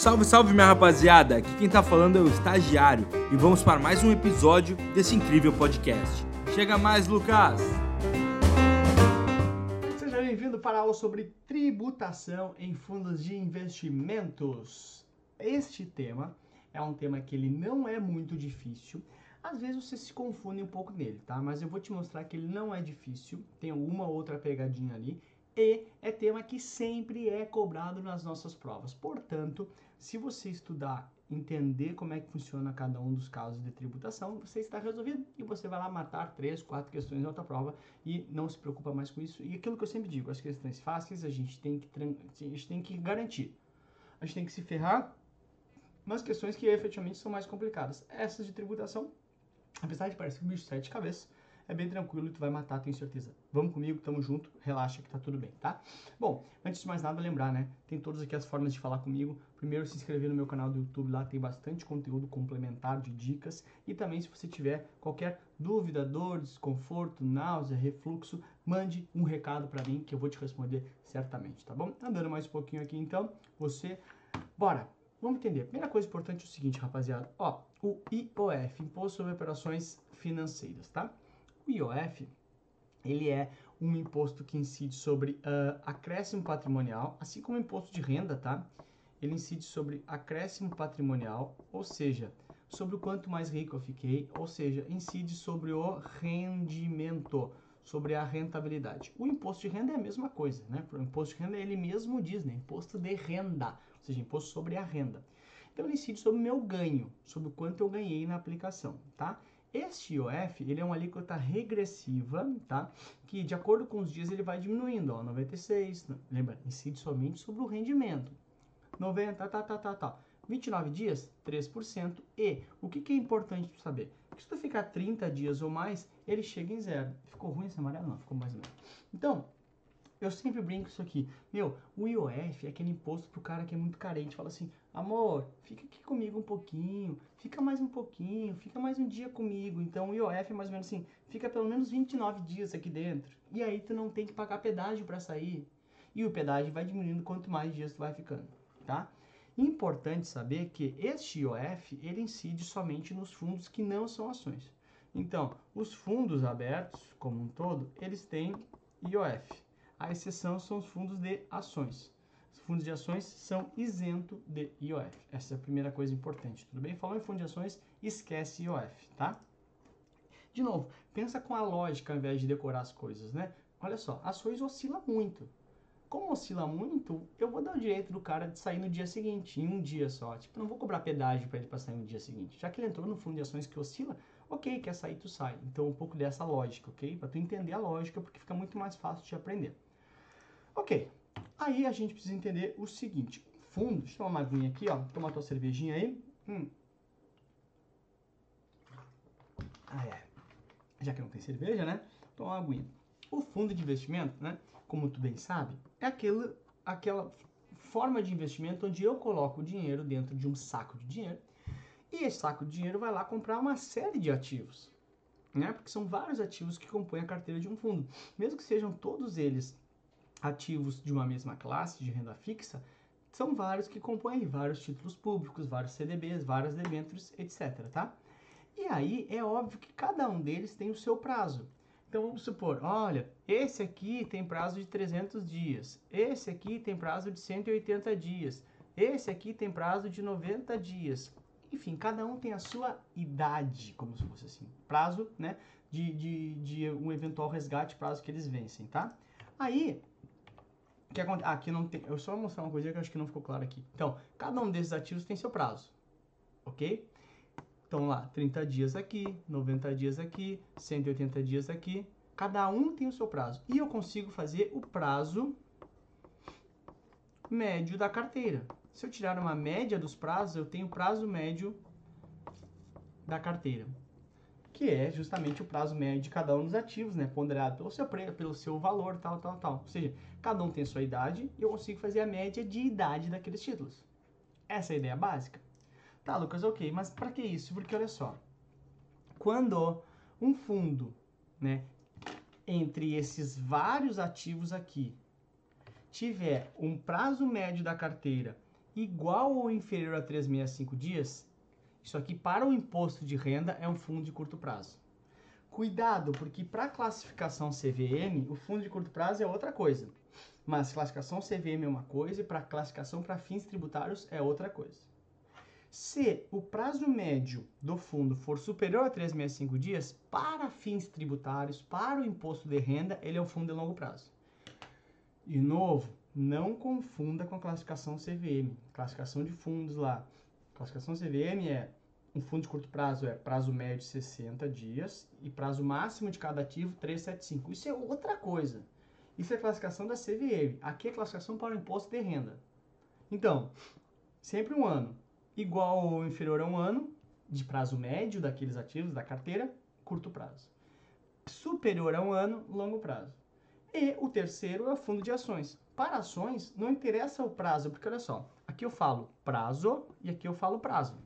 Salve, salve minha rapaziada! Aqui quem tá falando é o estagiário e vamos para mais um episódio desse incrível podcast. Chega mais, Lucas! Seja bem-vindo para a aula sobre tributação em fundos de investimentos. Este tema é um tema que ele não é muito difícil. Às vezes você se confunde um pouco nele, tá? Mas eu vou te mostrar que ele não é difícil. Tem alguma outra pegadinha ali e é tema que sempre é cobrado nas nossas provas. Portanto, se você estudar, entender como é que funciona cada um dos casos de tributação, você está resolvido e você vai lá matar três, quatro questões na outra prova e não se preocupa mais com isso. E aquilo que eu sempre digo, as questões fáceis a gente tem que, a gente tem que garantir. A gente tem que se ferrar nas questões que efetivamente são mais complicadas. Essas de tributação, apesar de parecer um bicho de sete cabeças, é bem tranquilo e tu vai matar, tenho certeza. Vamos comigo, tamo junto, relaxa que tá tudo bem, tá? Bom, antes de mais nada, lembrar, né? Tem todas aqui as formas de falar comigo. Primeiro, se inscrever no meu canal do YouTube, lá tem bastante conteúdo complementar de dicas. E também, se você tiver qualquer dúvida, dor, desconforto, náusea, refluxo, mande um recado para mim que eu vou te responder certamente, tá bom? Andando mais um pouquinho aqui, então, você... Bora! Vamos entender. Primeira coisa importante é o seguinte, rapaziada. Ó, o IOF, Imposto sobre Operações Financeiras, tá? O IOF, ele é um imposto que incide sobre uh, acréscimo patrimonial, assim como o imposto de renda, tá? Ele incide sobre acréscimo patrimonial, ou seja, sobre o quanto mais rico eu fiquei, ou seja, incide sobre o rendimento, sobre a rentabilidade. O imposto de renda é a mesma coisa, né? O imposto de renda ele mesmo diz, né? Imposto de renda, ou seja, imposto sobre a renda. Então ele incide sobre o meu ganho, sobre o quanto eu ganhei na aplicação, tá? Este IOF, ele é uma alíquota regressiva, tá? Que de acordo com os dias ele vai diminuindo, ó, 96, lembra, incide somente sobre o rendimento. 90, tá, tá, tá, tá. 29 dias, 3%. E o que, que é importante saber? Que se tu ficar 30 dias ou mais, ele chega em zero. Ficou ruim esse amarelo? Não, ficou mais ou menos. Então, eu sempre brinco isso aqui. Meu, o IOF é aquele imposto pro cara que é muito carente. Fala assim, amor, fica aqui comigo um pouquinho, fica mais um pouquinho, fica mais um dia comigo. Então o IOF é mais ou menos assim, fica pelo menos 29 dias aqui dentro. E aí tu não tem que pagar pedágio para sair. E o pedágio vai diminuindo quanto mais dias tu vai ficando, tá? Importante saber que este IOF, ele incide somente nos fundos que não são ações. Então, os fundos abertos, como um todo, eles têm IOF. A exceção são os fundos de ações. Os fundos de ações são isentos de IOF. Essa é a primeira coisa importante, tudo bem? Falando em fundo de ações, esquece IOF, tá? De novo, pensa com a lógica ao invés de decorar as coisas, né? Olha só, ações oscila muito. Como oscila muito, eu vou dar o direito do cara de sair no dia seguinte, em um dia só. Tipo, não vou cobrar pedágio para ele para sair no dia seguinte. Já que ele entrou no fundo de ações que oscila, ok, quer sair, tu sai. Então, um pouco dessa lógica, ok? Para tu entender a lógica, porque fica muito mais fácil de aprender. Ok, aí a gente precisa entender o seguinte, fundo, deixa eu tomar uma aguinha aqui, ó, toma tua cervejinha aí. Hum. Ah, é. Já que não tem cerveja, né? Toma uma aguinha. O fundo de investimento, né, como tu bem sabe, é aquele, aquela forma de investimento onde eu coloco o dinheiro dentro de um saco de dinheiro e esse saco de dinheiro vai lá comprar uma série de ativos, né? Porque são vários ativos que compõem a carteira de um fundo. Mesmo que sejam todos eles ativos de uma mesma classe de renda fixa, são vários que compõem vários títulos públicos, vários CDBs, vários debêntures, etc, tá? E aí é óbvio que cada um deles tem o seu prazo. Então vamos supor, olha, esse aqui tem prazo de 300 dias, esse aqui tem prazo de 180 dias, esse aqui tem prazo de 90 dias. Enfim, cada um tem a sua idade, como se fosse assim, prazo, né, de, de, de um eventual resgate, prazo que eles vencem, tá? Aí, que acontece? Ah, aqui não tem. Eu só vou mostrar uma coisa que eu acho que não ficou claro aqui. Então, cada um desses ativos tem seu prazo. Ok? Então lá, 30 dias aqui, 90 dias aqui, 180 dias aqui. Cada um tem o seu prazo. E eu consigo fazer o prazo médio da carteira. Se eu tirar uma média dos prazos, eu tenho o prazo médio da carteira que é justamente o prazo médio de cada um dos ativos, né, ponderado pelo seu pelo seu valor, tal, tal, tal. Ou seja, cada um tem sua idade e eu consigo fazer a média de idade daqueles títulos. Essa é a ideia básica. Tá, Lucas, ok, mas para que isso? Porque olha só, quando um fundo, né, entre esses vários ativos aqui, tiver um prazo médio da carteira igual ou inferior a 365 dias, isso aqui para o imposto de renda é um fundo de curto prazo. Cuidado, porque para classificação CVM, o fundo de curto prazo é outra coisa. Mas classificação CVM é uma coisa e para classificação para fins tributários é outra coisa. Se o prazo médio do fundo for superior a 365 dias, para fins tributários, para o imposto de renda, ele é um fundo de longo prazo. De novo, não confunda com a classificação CVM. Classificação de fundos lá. Classificação CVM é um fundo de curto prazo é prazo médio 60 dias e prazo máximo de cada ativo 375. Isso é outra coisa. Isso é classificação da CVM. Aqui é classificação para o imposto de renda. Então, sempre um ano igual ou inferior a um ano de prazo médio daqueles ativos da carteira, curto prazo. Superior a um ano, longo prazo. E o terceiro é o fundo de ações. Para ações, não interessa o prazo, porque olha só, aqui eu falo prazo e aqui eu falo prazo.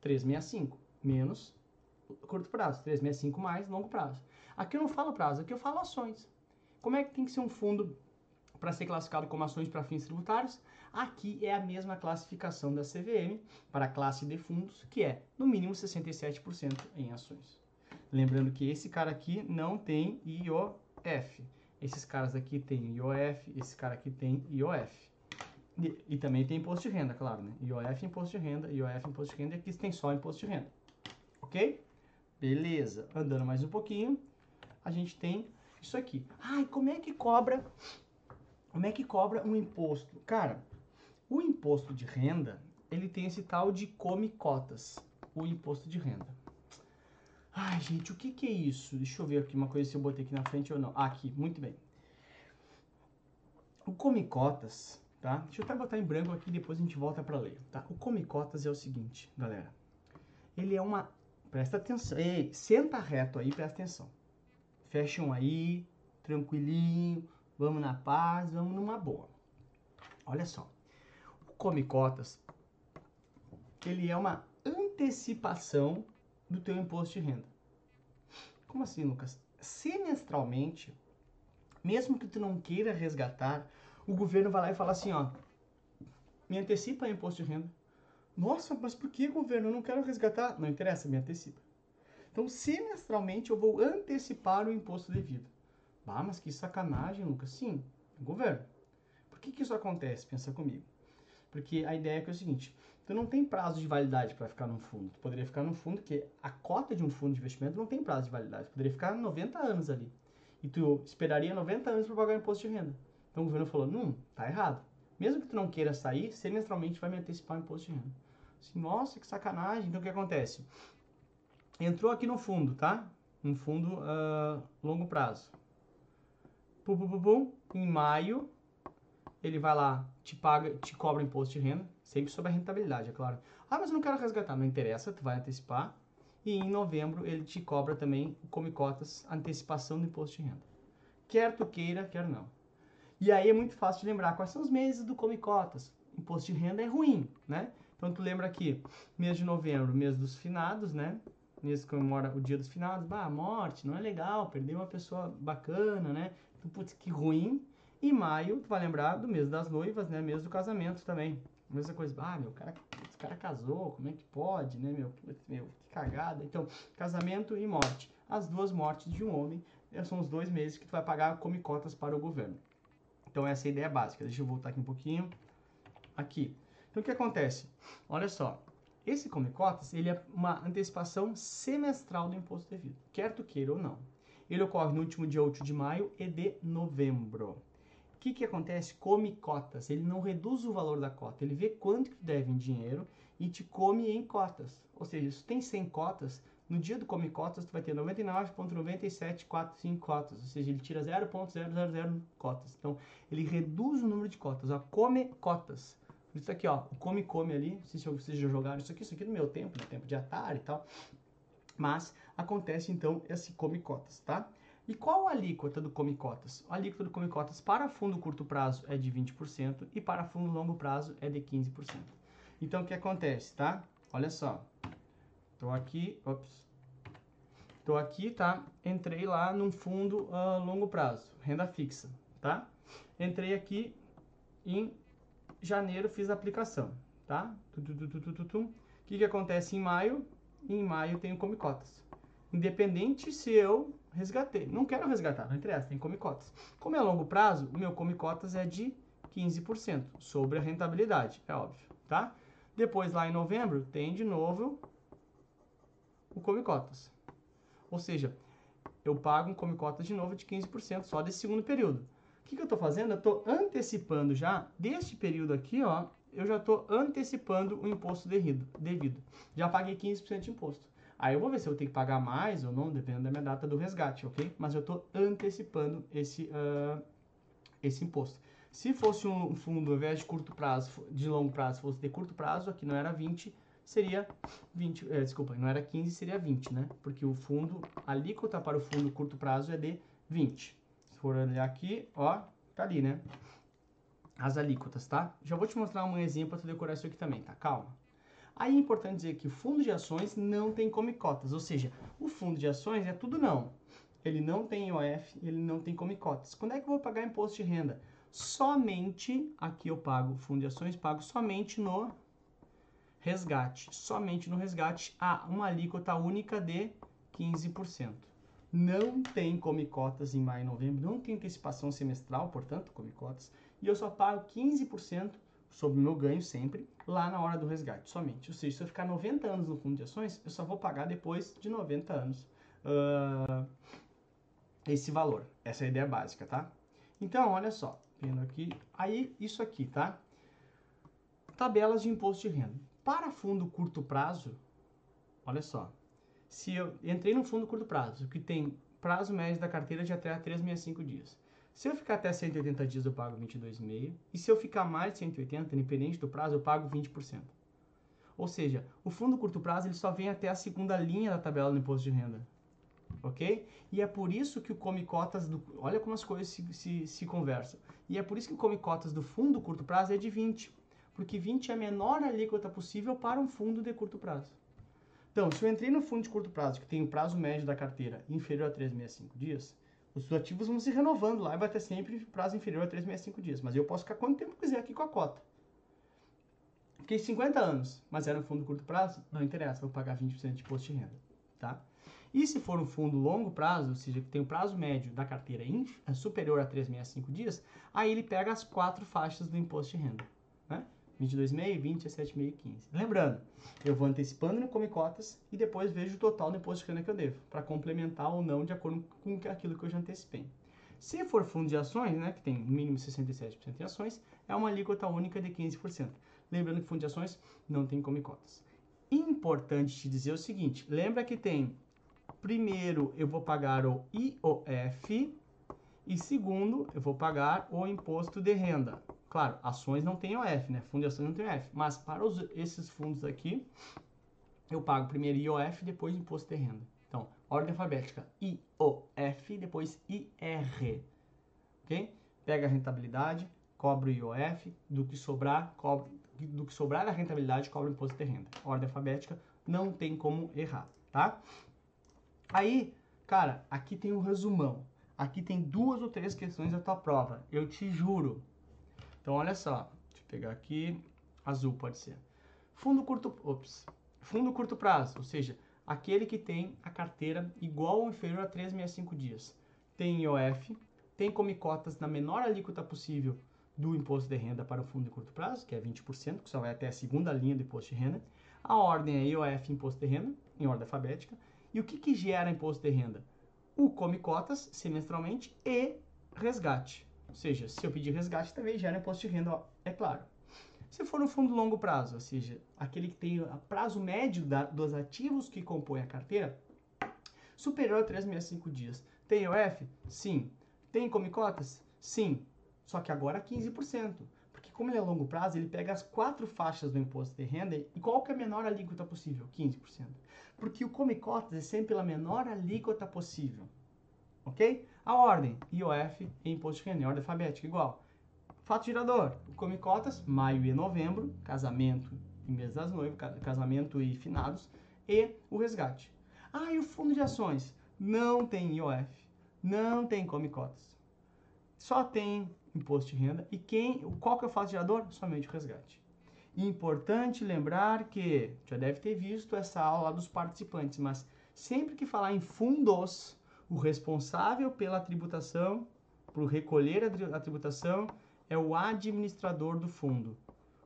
365 menos curto prazo, 365 mais longo prazo. Aqui eu não falo prazo, aqui eu falo ações. Como é que tem que ser um fundo para ser classificado como ações para fins tributários? Aqui é a mesma classificação da CVM para a classe de fundos, que é no mínimo 67% em ações. Lembrando que esse cara aqui não tem IOF. Esses caras aqui têm IOF, esse cara aqui tem IOF. E, e, também tem imposto de renda, claro, né? IOF imposto de renda, IOF imposto de renda, e aqui tem só imposto de renda. Ok? Beleza. Andando mais um pouquinho, a gente tem isso aqui. Ai, como é que cobra? Como é que cobra um imposto? Cara, o imposto de renda, ele tem esse tal de come cotas, o imposto de renda. Ai, gente, o que, que é isso? Deixa eu ver aqui uma coisa se eu botei aqui na frente ou não. Ah, aqui, muito bem. O come cotas, tá? Deixa eu até botar em branco aqui, depois a gente volta para ler, tá? O come cotas é o seguinte, galera. Ele é uma... Presta atenção. Ei, senta reto aí, presta atenção. Fecham aí, tranquilinho, vamos na paz, vamos numa boa. Olha só come cotas, ele é uma antecipação do teu imposto de renda. Como assim, Lucas? Semestralmente, mesmo que tu não queira resgatar, o governo vai lá e fala assim, ó, me antecipa o imposto de renda. Nossa, mas por que, governo? Eu não quero resgatar. Não interessa, me antecipa. Então, semestralmente, eu vou antecipar o imposto devido. Ah, mas que sacanagem, Lucas. Sim, governo. Por que, que isso acontece? Pensa comigo. Porque a ideia é que é o seguinte, tu não tem prazo de validade para ficar num fundo. Tu poderia ficar num fundo que a cota de um fundo de investimento não tem prazo de validade. Tu poderia ficar 90 anos ali. E tu esperaria 90 anos para pagar o imposto de renda. Então o governo falou, não, tá errado. Mesmo que tu não queira sair, semestralmente vai me antecipar o imposto de renda. Assim, nossa, que sacanagem. Então o que acontece? Entrou aqui no fundo, tá? Um fundo uh, longo prazo. Pum, pum, pum, pum. Em maio, ele vai lá, te paga, te cobra imposto de renda, sempre sobre a rentabilidade, é claro. Ah, mas eu não quero resgatar, não interessa, tu vai antecipar. E em novembro ele te cobra também, come cotas, antecipação do imposto de renda. Quer tu queira, quer não. E aí é muito fácil de lembrar quais são os meses do come cotas. Imposto de renda é ruim, né? Então tu lembra aqui, mês de novembro, mês dos finados, né? Que comemora o dia dos finados, bah, morte, não é legal, perder uma pessoa bacana, né? Então, putz, que ruim, e maio, tu vai lembrar do mês das noivas, né? Mês do casamento também. Mesma coisa, ah, meu, cara, esse cara casou, como é que pode, né, meu? Meu, que cagada. Então, casamento e morte. As duas mortes de um homem eh, são os dois meses que tu vai pagar come cotas para o governo. Então, essa é a ideia básica. Deixa eu voltar aqui um pouquinho. Aqui. Então, o que acontece? Olha só. Esse come cotas, ele é uma antecipação semestral do imposto devido. Quer tu queira ou não. Ele ocorre no último dia 8 de maio e de novembro que, que acontece? Come cotas. Ele não reduz o valor da cota. Ele vê quanto que tu deve em dinheiro e te come em cotas. Ou seja, se tu tem 100 cotas, no dia do come cotas tu vai ter 99,9745 cotas. Ou seja, ele tira 0,000 cotas. Então, ele reduz o número de cotas. Ó, come cotas. Isso aqui, ó, o come-come ali, não sei se vocês já jogaram isso aqui, isso aqui no meu tempo, no tempo de Atari e tal. Mas acontece então esse come cotas, tá? E qual a alíquota do Come Cotas? A alíquota do Come Cotas para fundo curto prazo é de 20% e para fundo longo prazo é de 15%. Então, o que acontece, tá? Olha só. Tô aqui, ops. Tô aqui, tá? Entrei lá num fundo uh, longo prazo, renda fixa, tá? Entrei aqui em janeiro fiz a aplicação, tá? O que, que acontece em maio? Em maio tenho come cotas. Independente se eu resgatei. Não quero resgatar, não interessa, tem come cotas. Como é a longo prazo, o meu come cotas é de 15% sobre a rentabilidade, é óbvio, tá? Depois, lá em novembro, tem de novo o come cotas. Ou seja, eu pago um come cotas de novo de 15% só desse segundo período. Que, que eu estou fazendo? Eu estou antecipando já, deste período aqui, ó, eu já estou antecipando o imposto devido. Já paguei 15% de imposto. Aí eu vou ver se eu tenho que pagar mais ou não, dependendo da minha data do resgate, ok? Mas eu estou antecipando esse, uh, esse imposto. Se fosse um fundo, ao invés de curto prazo, de longo prazo, fosse de curto prazo, aqui não era 20, seria 20, é, desculpa, não era 15, seria 20, né? Porque o fundo, a alíquota para o fundo curto prazo é de 20. For olhar aqui, ó, tá ali, né? As alíquotas, tá? Já vou te mostrar um exemplo para tu decorar isso aqui também, tá? Calma. Aí é importante dizer que o fundo de ações não tem come cotas, ou seja, o fundo de ações é tudo não. Ele não tem IOF, ele não tem come cotas. Quando é que eu vou pagar imposto de renda? somente, aqui eu pago fundo de ações, pago somente no resgate. Somente no resgate há uma alíquota única de 15%. Não tem come cotas em maio e novembro, não tem antecipação semestral, portanto, come cotas, e eu só pago 15% sobre o meu ganho sempre lá na hora do resgate, somente. Ou seja, se eu ficar 90 anos no fundo de ações, eu só vou pagar depois de 90 anos uh, esse valor. Essa é a ideia básica, tá? Então, olha só, vendo aqui, aí isso aqui, tá? Tabelas de imposto de renda. Para fundo curto prazo, olha só, se eu entrei no fundo curto prazo, que tem prazo médio da carteira de até 365 dias. Se eu ficar até 180 dias, eu pago 22,5. E se eu ficar mais de 180, independente do prazo, eu pago 20%. Ou seja, o fundo curto prazo ele só vem até a segunda linha da tabela do imposto de renda ok? E é por isso que o come cotas do. Olha como as coisas se, se, se conversam. E é por isso que o come cotas do fundo curto prazo é de 20. Porque 20 é a menor alíquota possível para um fundo de curto prazo. Então, se eu entrei no fundo de curto prazo, que tem o prazo médio da carteira inferior a 365 dias, os ativos vão se renovando lá e vai ter sempre prazo inferior a 365 dias. Mas eu posso ficar quanto tempo quiser aqui com a cota. Fiquei 50 anos, mas era um fundo de curto prazo? Não interessa, vou pagar 20% de imposto de renda, tá? E se for um fundo longo prazo, ou seja, que tem o prazo médio da carteira é superior a 365 dias, aí ele pega as quatro faixas do imposto de renda. Né? 22,5, 20, 17,5 e 15. Lembrando, eu vou antecipando no Come Cotas e depois vejo o total do imposto de renda que eu devo, para complementar ou não de acordo com aquilo que eu já antecipei. Se for fundo de ações, né, que tem mínimo 67% em ações, é uma alíquota única de 15%. Lembrando que fundo de ações não tem come cotas. Importante te dizer o seguinte, lembra que tem primeiro eu vou pagar o IOF e segundo eu vou pagar o imposto de renda. Claro, ações não tem IOF, né? Fundo de ações não tem IOF, mas para os, esses fundos aqui eu pago primeiro IOF, depois imposto de renda. Então, ordem alfabética IOF, depois IR. OK? Pega a rentabilidade, cobra o IOF, do que sobrar, cobra do que sobrar da rentabilidade, cobra o imposto de renda. Ordem alfabética, não tem como errar, tá? Aí, cara, aqui tem um resumão. Aqui tem duas ou três questões da tua prova. Eu te juro. Então, olha só. Deixa eu pegar aqui. Azul pode ser. Fundo curto... Ops. Fundo curto prazo. Ou seja, aquele que tem a carteira igual ou inferior a 365 dias. Tem IOF. Tem come cotas na menor alíquota possível do imposto de renda para o fundo de curto prazo, que é 20%, que só vai até a segunda linha do imposto de renda. A ordem é IOF imposto de renda, em ordem alfabética. E o que, que gera imposto de renda? O come cotas semestralmente e resgate. Ou seja, se eu pedir resgate, também gera imposto de renda, ó, é claro. Se for um fundo longo prazo, ou seja, aquele que tem o prazo médio da, dos ativos que compõem a carteira, superior a 365 dias. Tem OF? Sim. Tem come cotas? Sim. Só que agora 15% como ele é longo prazo, ele pega as quatro faixas do imposto de renda e qual que é a menor alíquota possível? 15%. Porque o come cotas é sempre a menor alíquota possível. Ok? A ordem, IOF e imposto de renda, em ordem alfabética, igual. Fato girador, o come cotas, maio e novembro, casamento e mês das noivas, casamento e finados, e o resgate. Ah, e o fundo de ações? Não tem IOF, não tem come cotas. Só tem imposto de renda. E quem, qual que é o fato gerador? Somente o resgate. Importante lembrar que, já deve ter visto essa aula dos participantes, mas sempre que falar em fundos, o responsável pela tributação, por recolher a tributação, é o administrador do fundo.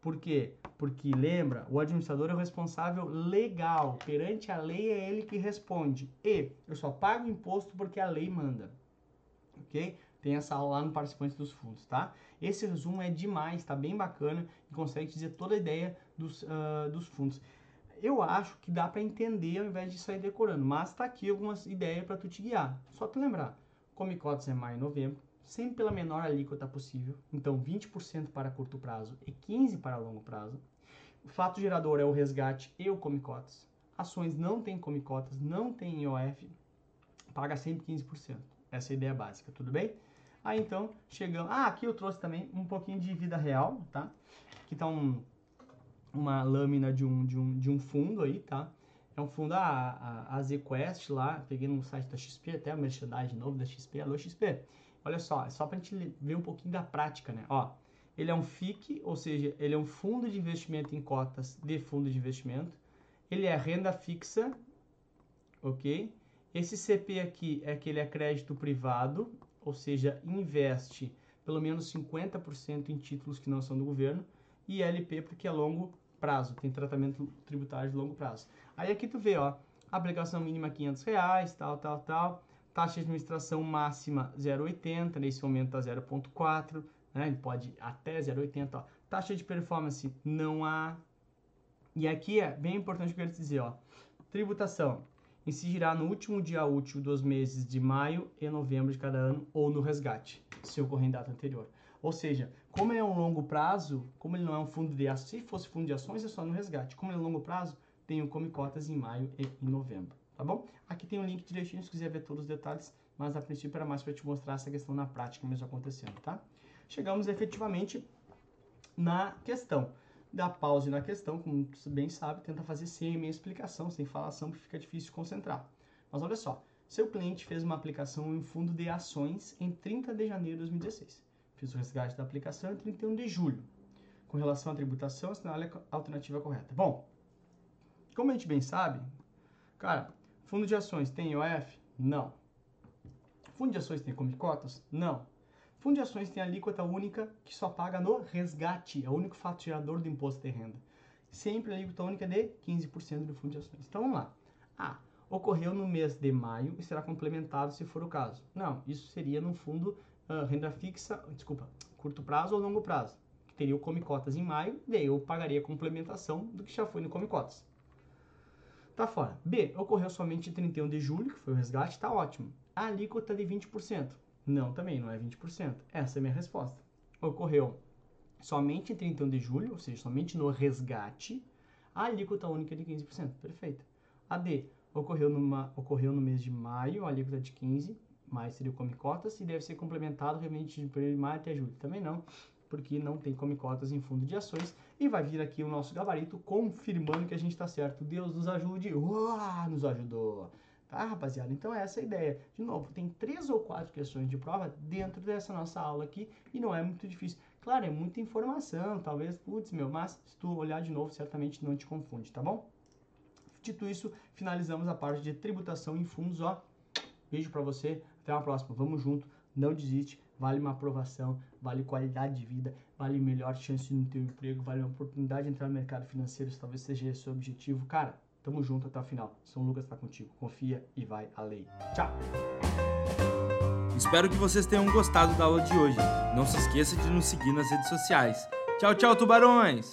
Por quê? Porque lembra, o administrador é o responsável legal. Perante a lei é ele que responde. E eu só pago imposto porque a lei manda. Ok? Tem essa aula lá no participante dos fundos, tá? Esse resumo é demais, tá bem bacana e consegue dizer toda a ideia dos, uh, dos fundos. Eu acho que dá para entender ao invés de sair decorando, mas tá aqui algumas ideias para tu te guiar. Só tu lembrar, come cotas é maio e novembro, sempre pela menor alíquota possível, então 20% para curto prazo e 15% para longo prazo. O fato gerador é o resgate e o come cotas. Ações não tem come cotas, não tem IOF, paga sempre 15%. Essa é a ideia básica, tudo bem? Aí então, chegamos. Ah, aqui eu trouxe também um pouquinho de vida real, tá? Aqui tá um, uma lâmina de um, de, um, de um fundo aí, tá? É um fundo, a, a, a ZQuest lá, peguei no site da XP, até a merchandising novo da XP, alô XP. Olha só, é só pra gente ver um pouquinho da prática, né? Ó, ele é um FIC, ou seja, ele é um fundo de investimento em cotas de fundo de investimento. Ele é renda fixa, ok? Esse CP aqui é que ele é crédito privado, ou seja, investe pelo menos 50% em títulos que não são do governo, e LP porque é longo prazo, tem tratamento tributário de longo prazo. Aí aqui tu vê, ó, aplicação mínima 500 reais, tal, tal, tal, taxa de administração máxima 0,80, nesse momento tá 0,4, né, ele pode até 0,80, ó. taxa de performance não há, e aqui é bem importante o que eu quero dizer, ó, tributação, incidirá no último dia útil dos meses de maio e novembro de cada ano ou no resgate, se ocorrer em data anterior. Ou seja, como ele é um longo prazo, como ele não é um fundo de ações, se fosse fundo de ações é só no resgate. Como ele é um longo prazo, tem o Come Cotas em maio e em novembro, tá bom? Aqui tem um link direitinho se quiser ver todos os detalhes, mas a princípio era mais para te mostrar essa questão na prática mesmo acontecendo, tá? Chegamos efetivamente na questão dá pause na questão, como você bem sabe, tenta fazer sem minha explicação, sem falação, que fica difícil concentrar. Mas olha só, seu cliente fez uma aplicação em fundo de ações em 30 de janeiro de 2016. Fiz o resgate da aplicação em 31 de julho. Com relação à tributação, assinale a alternativa correta. Bom, como a gente bem sabe, cara, fundo de ações tem IOF? Não. Fundo de ações tem como cotas? Não. Fundo de ações tem alíquota única que só paga no resgate, é o único fato gerador do imposto de renda. Sempre a alíquota única de 15% do fundo de ações. Então vamos lá. Ah, ocorreu no mês de maio e será complementado se for o caso. Não, isso seria no fundo uh, renda fixa, desculpa, curto prazo ou longo prazo, que teria o Come Cotas em maio, daí eu pagaria a complementação do que já foi no Come Cotas. Tá fora. B, ocorreu somente em 31 de julho, que foi o resgate, tá ótimo. A alíquota de 20%. Não, também não é 20%. Essa é a minha resposta. Ocorreu somente em 31 de julho, ou seja, somente no resgate, a alíquota única é de 15%. Perfeito. A D ocorreu, numa, ocorreu no mês de maio, a alíquota de 15%, mais seria o come cotas, e deve ser complementado realmente de período de maio até julho. Também não, porque não tem come cotas em fundo de ações. E vai vir aqui o nosso gabarito confirmando que a gente está certo. Deus nos ajude. Uau, nos ajudou. Tá, rapaziada? Então é essa a ideia. De novo, tem três ou quatro questões de prova dentro dessa nossa aula aqui e não é muito difícil. Claro, é muita informação, talvez, putz, meu, mas se tu olhar de novo, certamente não te confunde, tá bom? Dito isso, finalizamos a parte de tributação em fundos, ó. Beijo para você, até a próxima. Vamos junto, não desiste, vale uma aprovação, vale qualidade de vida, vale melhor chance no teu emprego, vale uma oportunidade de entrar no mercado financeiro, se talvez seja esse o objetivo. Cara, Tamo junto até o final. São Lucas está contigo. Confia e vai além. Tchau! Espero que vocês tenham gostado da aula de hoje. Não se esqueça de nos seguir nas redes sociais. Tchau, tchau, tubarões!